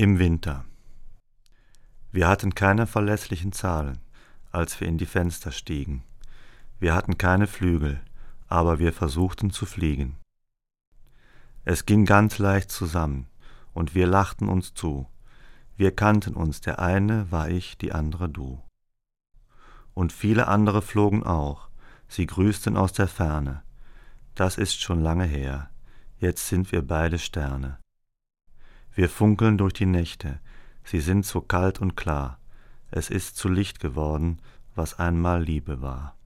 Im Winter. Wir hatten keine verlässlichen Zahlen, als wir in die Fenster stiegen. Wir hatten keine Flügel, aber wir versuchten zu fliegen. Es ging ganz leicht zusammen, und wir lachten uns zu. Wir kannten uns, der eine war ich, die andere du. Und viele andere flogen auch, sie grüßten aus der Ferne. Das ist schon lange her, jetzt sind wir beide Sterne. Wir funkeln durch die Nächte, sie sind so kalt und klar, es ist zu Licht geworden, was einmal Liebe war.